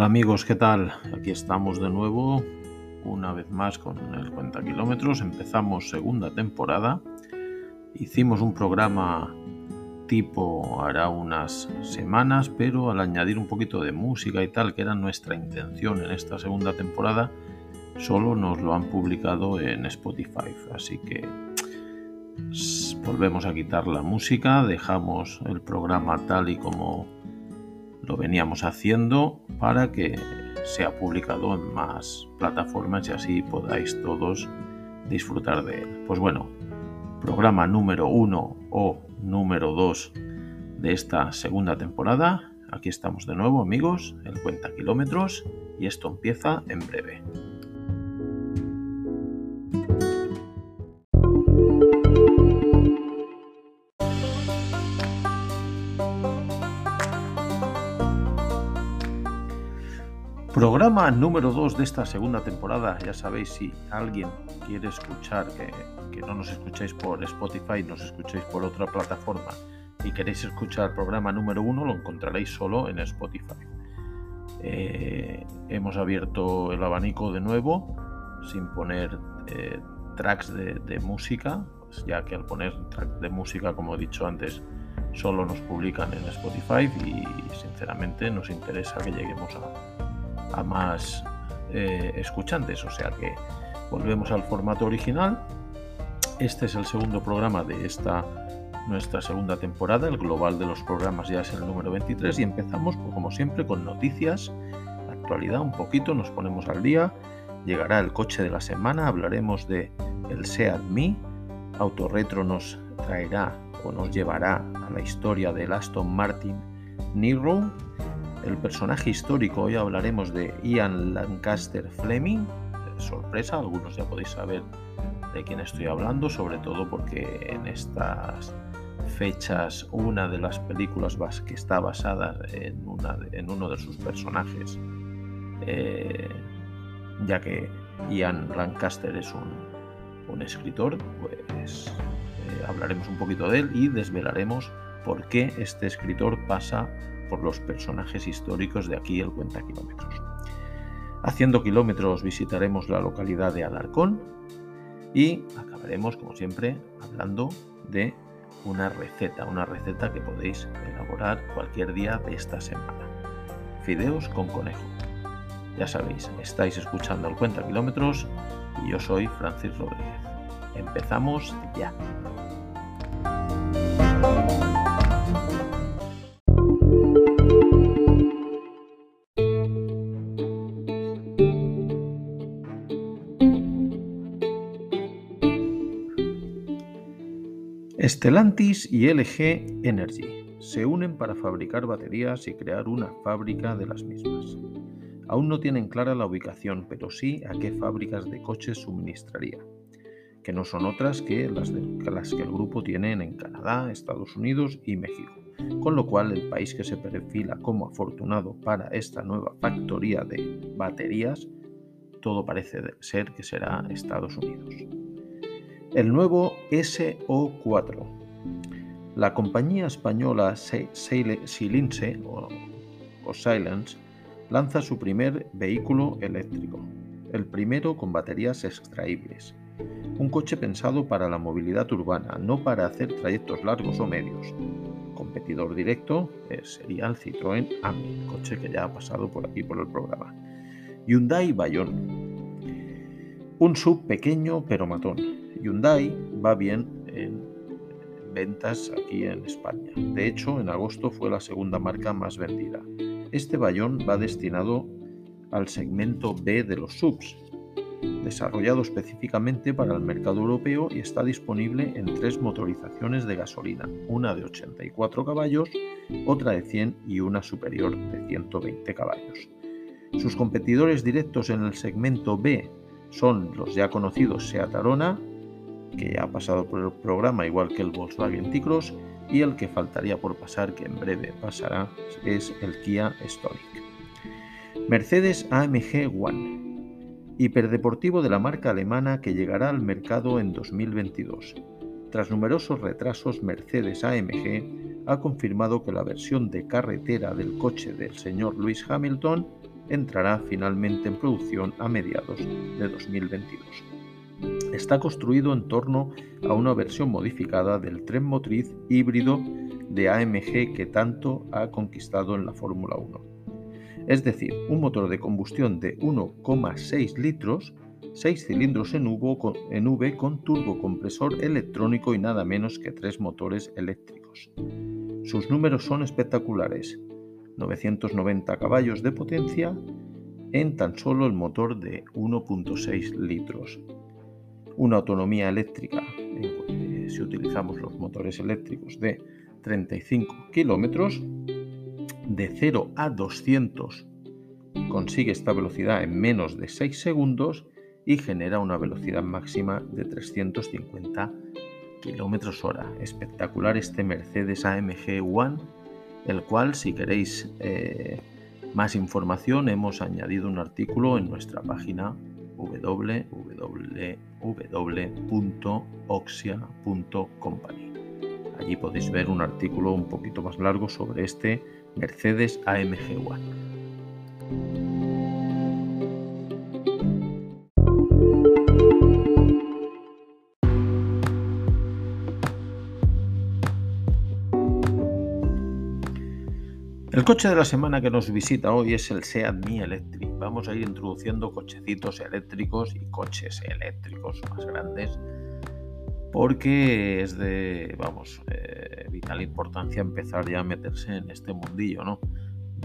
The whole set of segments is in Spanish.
Hola amigos, ¿qué tal? Aquí estamos de nuevo, una vez más con el Cuenta Kilómetros. Empezamos segunda temporada. Hicimos un programa tipo hará unas semanas, pero al añadir un poquito de música y tal, que era nuestra intención en esta segunda temporada, solo nos lo han publicado en Spotify. Así que volvemos a quitar la música, dejamos el programa tal y como lo veníamos haciendo para que sea publicado en más plataformas y así podáis todos disfrutar de él. Pues bueno, programa número uno o número 2 de esta segunda temporada. Aquí estamos de nuevo amigos, el cuenta kilómetros y esto empieza en breve. Programa número 2 de esta segunda temporada. Ya sabéis, si alguien quiere escuchar, que, no nos escucháis por Spotify, nos escucháis por otra plataforma y queréis escuchar el programa número 1, lo encontraréis solo en Spotify. Eh, hemos abierto el abanico de nuevo, sin poner eh, tracks de, música, pues ya que al poner tracks de música, como he dicho antes, solo nos publican en Spotify y sinceramente nos interesa que lleguemos a a más eh, escuchantes. O sea que volvemos al formato original. Este es el segundo programa de esta nuestra segunda temporada. El global de los programas ya es el número 23 y empezamos, como siempre, con noticias, actualidad un poquito, nos ponemos al día. Llegará el coche de la semana, hablaremos de el Seat Me. Autorretro nos traerá o nos llevará a la historia del Aston Martin Niro el personaje histórico. Hoy hablaremos de Ian Lancaster Fleming. Sorpresa, algunos ya podéis saber de quién estoy hablando, sobre todo porque en estas fechas una de las películas que está basada en, uno de sus personajes, eh, ya que Ian Lancaster es un, escritor, pues eh, hablaremos un poquito de él y desvelaremos por qué este escritor pasa por los personajes históricos de aquí el cuenta kilómetros. Haciendo kilómetros visitaremos la localidad de Alarcón y acabaremos, como siempre, hablando de una receta, una receta que podéis elaborar cualquier día de esta semana. Fideos con conejo. Ya sabéis, estáis escuchando el cuenta kilómetros y yo soy Francis Rodríguez. Empezamos ya. Stellantis y LG Energy se unen para fabricar baterías y crear una fábrica de las mismas. Aún no tienen clara la ubicación, pero sí a qué fábricas de coches suministraría, que no son otras que las, las que el grupo tiene en Canadá, Estados Unidos y México, con lo cual el país que se perfila como afortunado para esta nueva factoría de baterías, todo parece ser que será Estados Unidos el nuevo SO4. La compañía española Silince o, Silence lanza su primer vehículo eléctrico, el primero con baterías extraíbles. Un coche pensado para la movilidad urbana, no para hacer trayectos largos o medios. Competidor directo eh, sería el Citroën AMI, coche que ya ha pasado por aquí por el programa. Hyundai Bayon. Un sub pequeño pero matón Hyundai va bien en ventas aquí en España. De hecho, en agosto fue la segunda marca más vendida. Este bayón va destinado al segmento B de los subs, desarrollado específicamente para el mercado europeo y está disponible en tres motorizaciones de gasolina, una de 84 caballos, otra de 100 y una superior de 120 caballos. Sus competidores directos en el segmento B son los ya conocidos Seat Arona, que ha pasado por el programa igual que el Volkswagen T-Cross y el que faltaría por pasar, que en breve pasará, es el Kia Stonic. Mercedes AMG One, hiperdeportivo de la marca alemana que llegará al mercado en 2022. Tras numerosos retrasos, Mercedes AMG ha confirmado que la versión de carretera del coche del señor Lewis Hamilton entrará finalmente en producción a mediados de 2022. Está construido en torno a una versión modificada del tren motriz híbrido de AMG que tanto ha conquistado en la Fórmula 1. Es decir, un motor de combustión de 1,6 litros, 6 cilindros en V, con turbocompresor electrónico y nada menos que tres motores eléctricos. Sus números son espectaculares. 990 caballos de potencia en tan solo el motor de 1.6 litros. Una autonomía eléctrica, eh, si utilizamos los motores eléctricos, de 35 kilómetros. De 0 a 200 consigue esta velocidad en menos de 6 segundos y genera una velocidad máxima de 350 kilómetros hora. Espectacular este Mercedes AMG One el cual si queréis eh, más información hemos añadido un artículo en nuestra página www.oxia.company. Allí podéis ver un artículo un poquito más largo sobre este Mercedes AMG One. El coche de la semana que nos visita hoy es el Seat Mi Electric. Vamos a ir introduciendo cochecitos eléctricos y coches eléctricos más grandes porque es de, vamos, eh, vital importancia empezar ya a meterse en este mundillo, ¿no?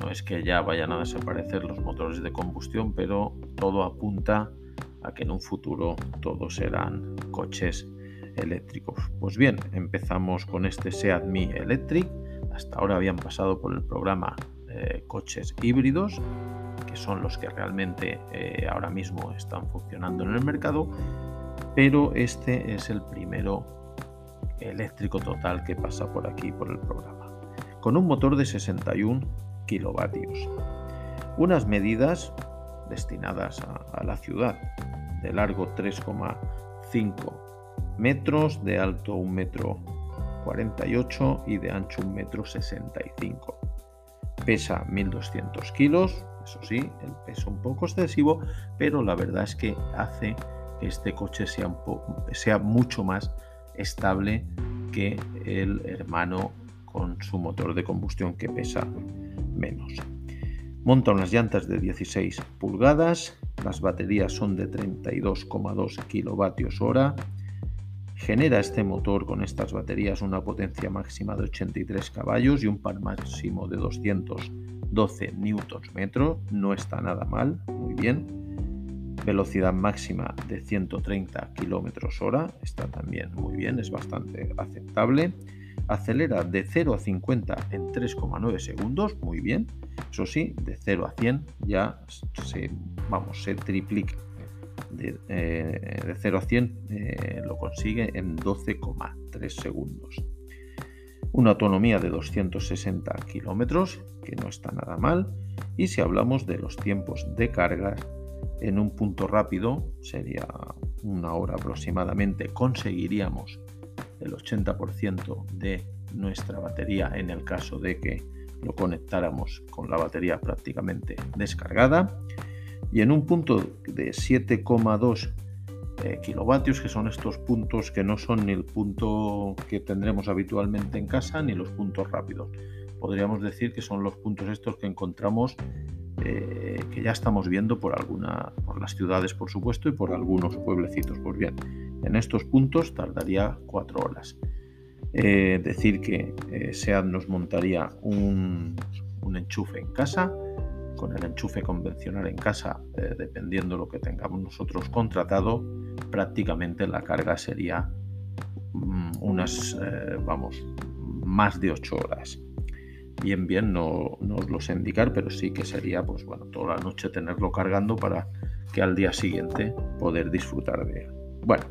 No es que ya vayan a desaparecer los motores de combustión, pero todo apunta a que en un futuro todos serán coches eléctricos. Pues bien, empezamos con este Seat Mi Electric hasta ahora habían pasado por el programa eh, coches híbridos, que son los que realmente eh, ahora mismo están funcionando en el mercado, pero este es el primero eléctrico total que pasa por aquí por el programa, con un motor de 61 kilovatios. Unas medidas destinadas a, la ciudad, de largo 3,5 metros, de alto 1 metro 48 y de ancho 1,65 m. Pesa 1200 kilos, eso sí, el peso un poco excesivo, pero la verdad es que hace que este coche sea, mucho más estable que el hermano con su motor de combustión que pesa menos. Monta unas llantas de 16 pulgadas, las baterías son de 32,2 kilovatios hora, Genera este motor con estas baterías una potencia máxima de 83 caballos y un par máximo de 212 Nm. No está nada mal, muy bien. Velocidad máxima de 130 km hora, está también muy bien, es bastante aceptable. Acelera de 0 a 50 en 3,9 segundos, muy bien. Eso sí, de 0 a 100 ya se, vamos, se triplica de, 0 eh, a 100 eh, lo consigue en 12,3 segundos. Una autonomía de 260 kilómetros, que no está nada mal. Y si hablamos de los tiempos de carga, en un punto rápido, sería una hora aproximadamente, conseguiríamos el 80% de nuestra batería en el caso de que lo conectáramos con la batería prácticamente descargada y en un punto de 7,2 eh, kilovatios, que son estos puntos que no son ni el punto que tendremos habitualmente en casa ni los puntos rápidos. Podríamos decir que son los puntos estos que encontramos eh, que ya estamos viendo por alguna, por las ciudades por supuesto y por algunos pueblecitos. Pues bien, en estos puntos tardaría 4 horas. Eh, decir que SEAT nos montaría un, enchufe en casa con el enchufe convencional en casa, dependiendo lo que tengamos nosotros contratado, prácticamente la carga sería mm, unas, eh, vamos, más de 8 horas. Bien, bien, no, no, os lo sé indicar, pero sí que sería, pues bueno, toda la noche tenerlo cargando para que al día siguiente poder disfrutar de él. Bueno,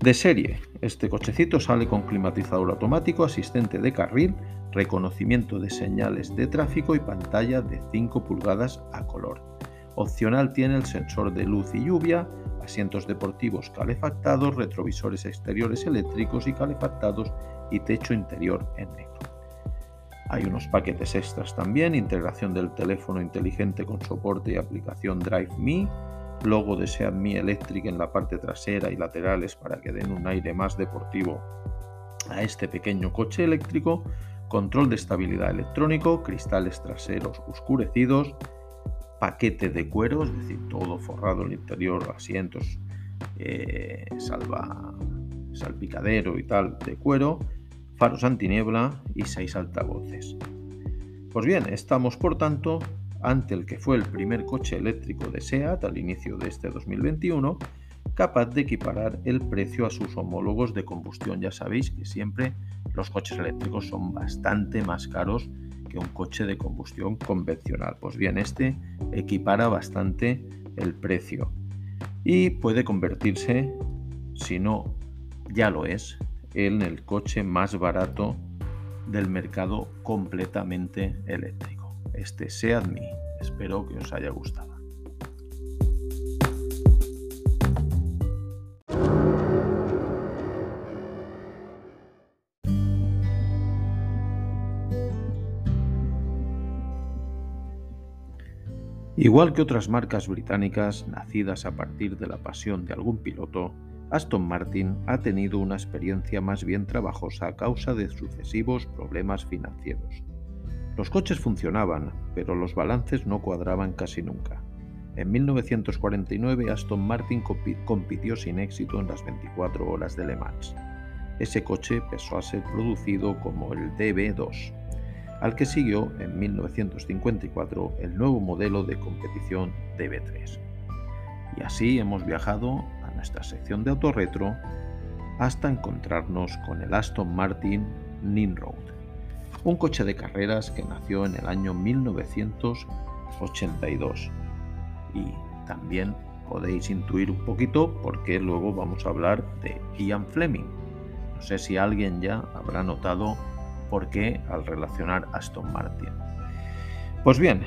de serie, este cochecito sale con climatizador automático, asistente de carril, reconocimiento de señales de tráfico y pantalla de 5 pulgadas a color. Opcional tiene el sensor de luz y lluvia, asientos deportivos calefactados, retrovisores exteriores eléctricos y calefactados y techo interior en negro. Hay unos paquetes extras también, integración del teléfono inteligente con soporte y aplicación Drive Me, logo de Seat Me Electric en la parte trasera y laterales para que den un aire más deportivo a este pequeño coche eléctrico, control de estabilidad electrónico, cristales traseros oscurecidos, paquete de cuero, es decir, todo forrado el interior, asientos, eh, salva, salpicadero y tal de cuero, faros antiniebla y seis altavoces. Pues bien, estamos por tanto ante el que fue el primer coche eléctrico de SEAT al inicio de este 2021, capaz de equiparar el precio a sus homólogos de combustión. Ya sabéis que siempre los coches eléctricos son bastante más caros un coche de combustión convencional. Pues bien, este equipara bastante el precio y puede convertirse, si no ya lo es, en el coche más barato del mercado completamente eléctrico. Este Seat Me. Espero que os haya gustado. Igual que otras marcas británicas nacidas a partir de la pasión de algún piloto, Aston Martin ha tenido una experiencia más bien trabajosa a causa de sucesivos problemas financieros. Los coches funcionaban, pero los balances no cuadraban casi nunca. En 1949 Aston Martin compitió sin éxito en las 24 horas de Le Mans. Ese coche pasó a ser producido como el DB2 al que siguió en 1954 el nuevo modelo de competición DB3. Y así hemos viajado a nuestra sección de autorretro hasta encontrarnos con el Aston Martin Nimrod, un coche de carreras que nació en el año 1982. Y también podéis intuir un poquito porque luego vamos a hablar de Ian Fleming. No sé si alguien ya habrá notado por qué al relacionar Aston Martin. Pues bien,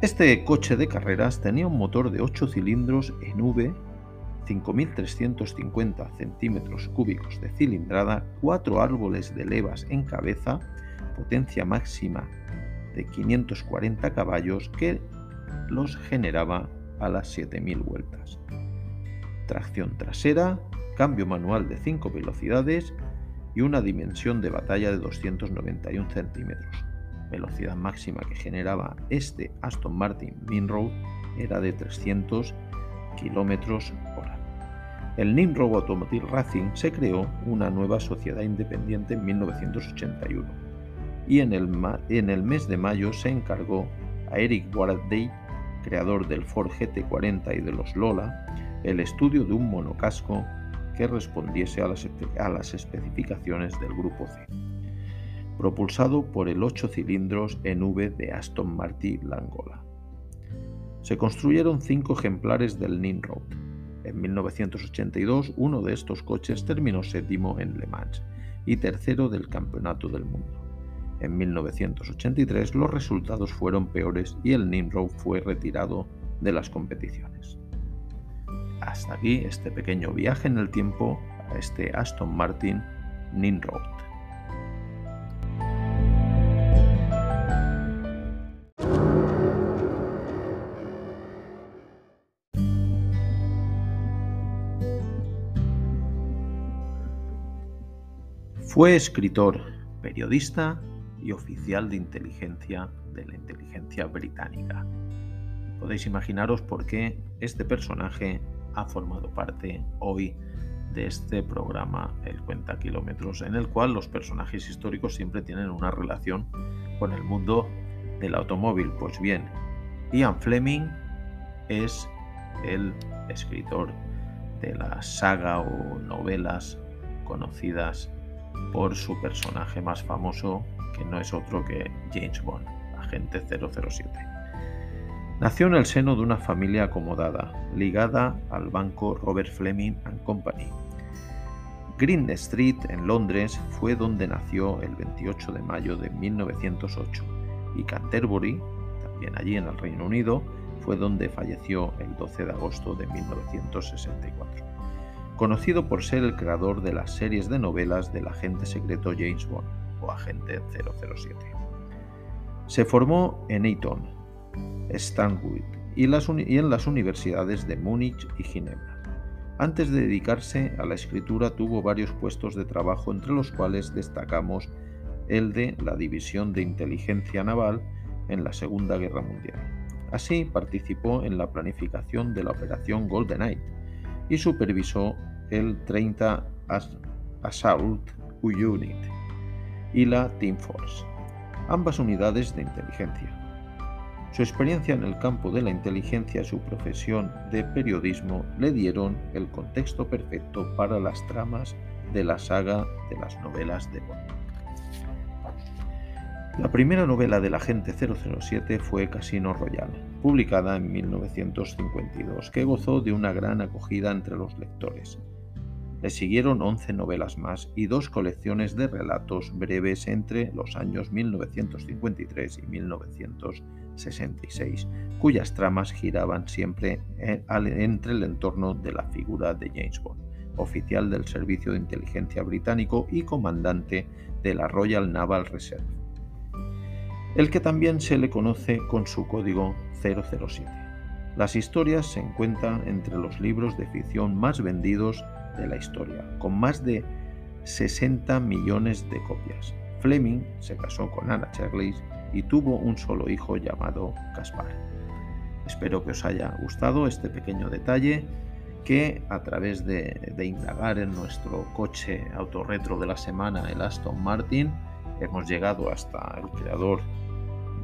este coche de carreras tenía un motor de 8 cilindros en V, 5.350 centímetros cúbicos de cilindrada, 4 árboles de levas en cabeza, potencia máxima de 540 caballos que los generaba a las 7.000 vueltas. Tracción trasera, cambio manual de 5 velocidades y una dimensión de batalla de 291 centímetros. Velocidad máxima que generaba este Aston Martin Nimrod era de 300 km hora. El Nimrod Automotive Racing se creó una nueva sociedad independiente en 1981 y en el, en el mes de mayo se encargó a Eric Wardley, creador del Ford GT40 y de los Lola, el estudio de un monocasco respondiese a las, especificaciones del Grupo C, propulsado por el 8 cilindros en V de Aston Martin Langola. Se construyeron cinco ejemplares del Nimrod. En 1982 uno de estos coches terminó séptimo en Le Mans y tercero del Campeonato del Mundo. En 1983 los resultados fueron peores y el Nimrod fue retirado de las competiciones. Hasta aquí este pequeño viaje en el tiempo a este Aston Martin Nimrod. Fue escritor, periodista y oficial de inteligencia de la inteligencia británica. Podéis imaginaros por qué este personaje ha formado parte hoy de este programa El Cuenta Kilómetros, en el cual los personajes históricos siempre tienen una relación con el mundo del automóvil. Pues bien, Ian Fleming es el escritor de la saga o novelas conocidas por su personaje más famoso, que no es otro que James Bond, agente 007. Nació en el seno de una familia acomodada, ligada al banco Robert Fleming Company. Green Street, en Londres, fue donde nació el 28 de mayo de 1908 y Canterbury, también allí en el Reino Unido, fue donde falleció el 12 de agosto de 1964. Conocido por ser el creador de las series de novelas del agente secreto James Bond o Agente 007. Se formó en Eton, Stanwood y, en las universidades de Múnich y Ginebra. Antes de dedicarse a la escritura tuvo varios puestos de trabajo entre los cuales destacamos el de la División de Inteligencia Naval en la Segunda Guerra Mundial. Así participó en la planificación de la Operación Golden Eye y supervisó el 30 Assault Unit y la Team Force, ambas unidades de inteligencia. Su experiencia en el campo de la inteligencia y su profesión de periodismo le dieron el contexto perfecto para las tramas de la saga de las novelas de Bond. La primera novela del agente 007 fue Casino Royale, publicada en 1952, que gozó de una gran acogida entre los lectores. Le siguieron 11 novelas más y dos colecciones de relatos breves entre los años 1953 y 1966, cuyas tramas giraban siempre eh, entre el entorno de la figura de James Bond, oficial del Servicio de Inteligencia británico y comandante de la Royal Naval Reserve el que también se le conoce con su código 007. Las historias se encuentran entre los libros de ficción más vendidos de la historia, con más de 60 millones de copias. Fleming se casó con Anna Shirley y tuvo un solo hijo llamado Caspar. Espero que os haya gustado este pequeño detalle que a través de, de indagar en nuestro coche autorretro de la semana, el Aston Martin, hemos llegado hasta el creador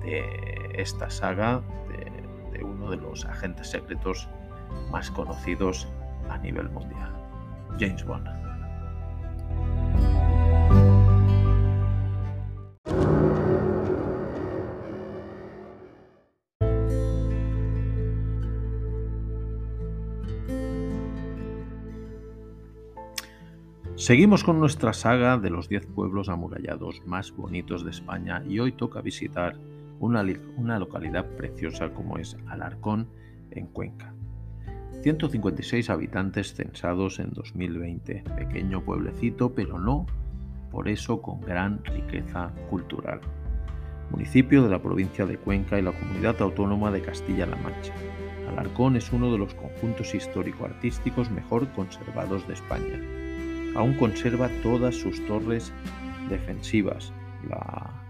de esta saga, de, uno de los agentes secretos más conocidos a nivel mundial, James Bond. Seguimos con nuestra saga de los 10 pueblos amurallados más bonitos de España y hoy toca visitar una, localidad preciosa como es Alarcón, en Cuenca. 156 habitantes censados en 2020, pequeño pueblecito, pero no por eso con gran riqueza cultural. Municipio de la provincia de Cuenca y la comunidad autónoma de Castilla-La Mancha. Alarcón es uno de los conjuntos histórico-artísticos mejor conservados de España. Aún conserva todas sus torres defensivas, la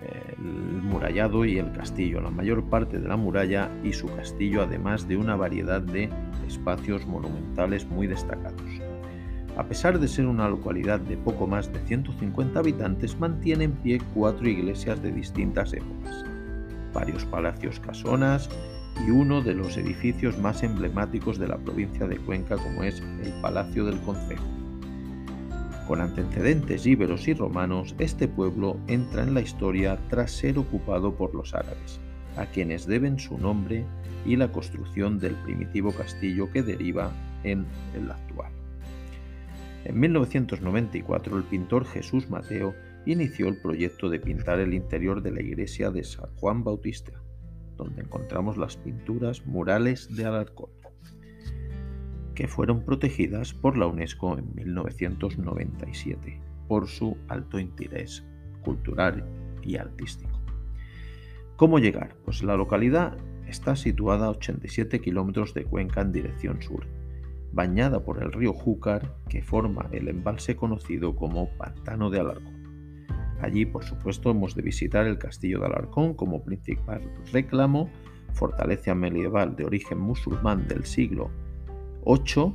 el murallado y el castillo, la mayor parte de la muralla y su castillo, además de una variedad de espacios monumentales muy destacados. A pesar de ser una localidad de poco más de 150 habitantes, mantiene en pie cuatro iglesias de distintas épocas, varios palacios casonas y uno de los edificios más emblemáticos de la provincia de Cuenca como es el Palacio del Concejo. Con antecedentes íberos y romanos, este pueblo entra en la historia tras ser ocupado por los árabes, a quienes deben su nombre y la construcción del primitivo castillo que deriva en el actual. En 1994 el pintor Jesús Mateo inició el proyecto de pintar el interior de la iglesia de San Juan Bautista, donde encontramos las pinturas murales de Alarcón que fueron protegidas por la UNESCO en 1997 por su alto interés cultural y artístico. ¿Cómo llegar? Pues la localidad está situada a 87 kilómetros de Cuenca en dirección sur, bañada por el río Júcar que forma el embalse conocido como Pantano de Alarcón. Allí, por supuesto, hemos de visitar el castillo de Alarcón como principal reclamo, fortaleza medieval de origen musulmán del siglo 8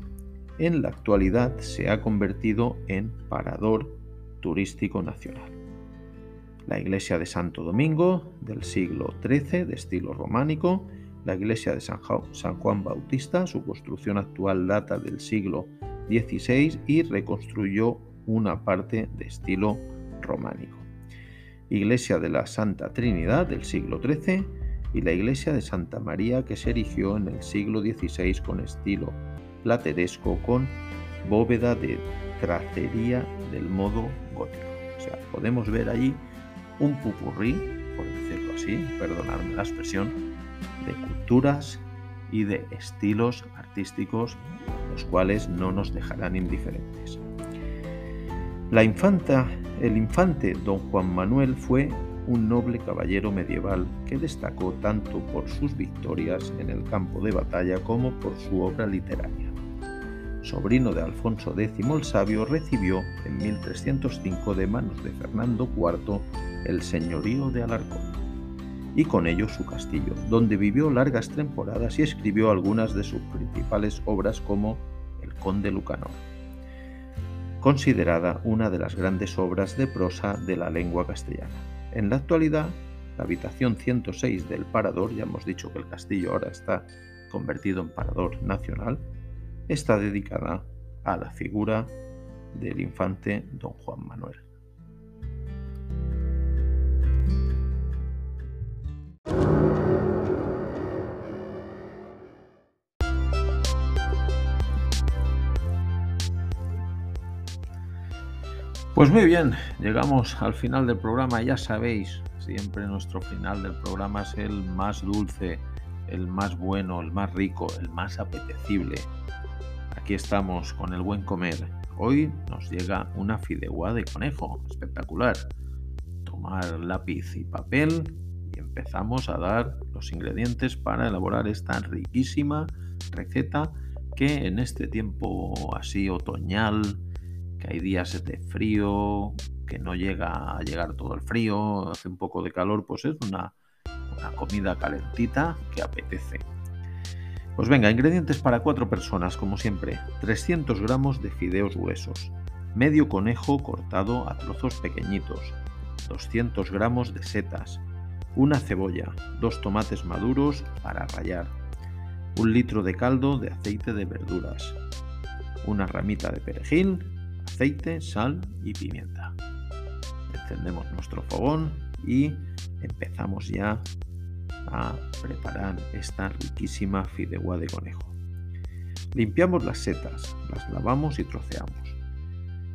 en la actualidad se ha convertido en parador turístico nacional. La iglesia de Santo Domingo del siglo XIII de estilo románico, la iglesia de San Juan Bautista, su construcción actual data del siglo XVI y reconstruyó una parte de estilo románico. Iglesia de la Santa Trinidad del siglo XIII y la iglesia de Santa María que se erigió en el siglo XVI con estilo plateresco con bóveda de tracería del modo gótico. O sea, podemos ver allí un pupurrí, por decirlo así, perdonadme la expresión, de culturas y de estilos artísticos, los cuales no nos dejarán indiferentes. La infanta, el infante don Juan Manuel fue un noble caballero medieval que destacó tanto por sus victorias en el campo de batalla como por su obra literaria. Sobrino de Alfonso X el Sabio, recibió en 1305 de manos de Fernando IV el señorío de Alarcón y con ello su castillo, donde vivió largas temporadas y escribió algunas de sus principales obras como El Conde Lucanor considerada una de las grandes obras de prosa de la lengua castellana. En la actualidad, la habitación 106 del Parador, ya hemos dicho que el castillo ahora está convertido en Parador Nacional, está dedicada a la figura del infante don Juan Manuel. Pues muy bien, llegamos al final del programa, ya sabéis, siempre nuestro final del programa es el más dulce, el más bueno, el más rico, el más apetecible. Aquí estamos con el buen comer. Hoy nos llega una fideuá de conejo, espectacular. Tomar lápiz y papel y empezamos a dar los ingredientes para elaborar esta riquísima receta que en este tiempo así otoñal, que hay días de frío, que no llega a llegar todo el frío, hace un poco de calor, pues es una, una comida calentita que apetece. Pues venga, ingredientes para cuatro personas, como siempre. 300 gramos de fideos huesos, medio conejo cortado a trozos pequeñitos, 200 gramos de setas, una cebolla, dos tomates maduros para rallar, un litro de caldo de aceite de verduras, una ramita de perejil, aceite, sal y pimienta. Encendemos nuestro fogón y empezamos ya a preparar esta riquísima fideuá de conejo. Limpiamos las setas, las lavamos y troceamos.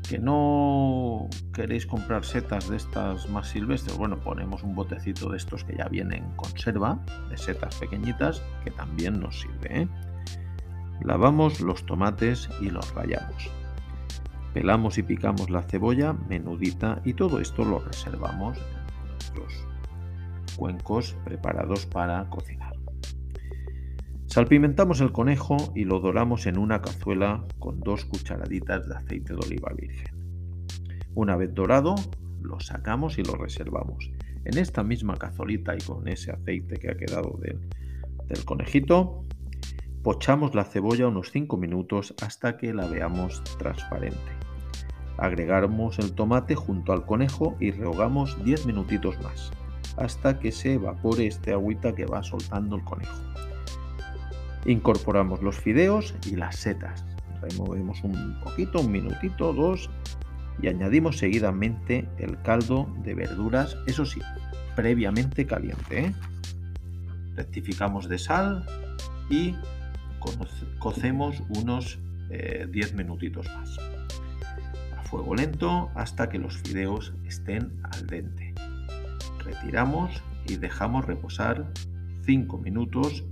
Que no queréis comprar setas de estas más silvestres, bueno, ponemos un botecito de estos que ya vienen en conserva, de setas pequeñitas, que también nos sirve. ¿eh? Lavamos los tomates y los rallamos. Pelamos y picamos la cebolla menudita y todo esto lo reservamos en nuestros cuencos preparados para cocinar. Salpimentamos el conejo y lo doramos en una cazuela con dos cucharaditas de aceite de oliva virgen. Una vez dorado, lo sacamos y lo reservamos. En esta misma cazolita y con ese aceite que ha quedado del, conejito, Pochamos la cebolla unos 5 minutos hasta que la veamos transparente. Agregamos el tomate junto al conejo y rehogamos 10 minutitos más, hasta que se evapore este agüita que va soltando el conejo. Incorporamos los fideos y las setas. Removemos un poquito, un minutito, dos, y añadimos seguidamente el caldo de verduras, eso sí, previamente caliente. ¿eh? Rectificamos de sal y cocemos unos 10 eh, minutitos más. A fuego lento hasta que los fideos estén al dente. Retiramos y dejamos reposar 5 minutos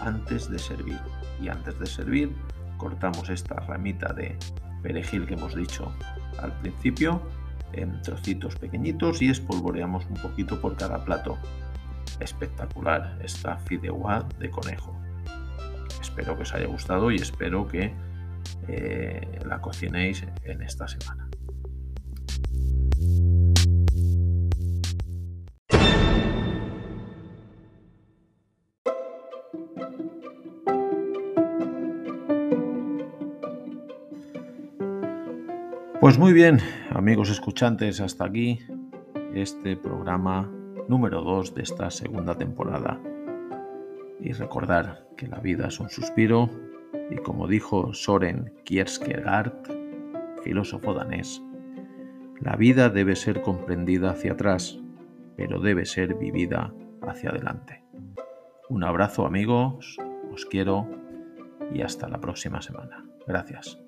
antes de servir. Y antes de servir cortamos esta ramita de perejil que hemos dicho al principio en trocitos pequeñitos y espolvoreamos un poquito por cada plato. Espectacular esta fideuá de conejo. Espero que os haya gustado y espero que eh, la cocinéis en esta semana. Pues muy bien, amigos escuchantes, hasta aquí este programa número 2 de esta segunda temporada y recordar que la vida es un suspiro y como dijo Soren Kierkegaard, filósofo danés, la vida debe ser comprendida hacia atrás, pero debe ser vivida hacia adelante. Un abrazo amigos, os quiero y hasta la próxima semana. Gracias.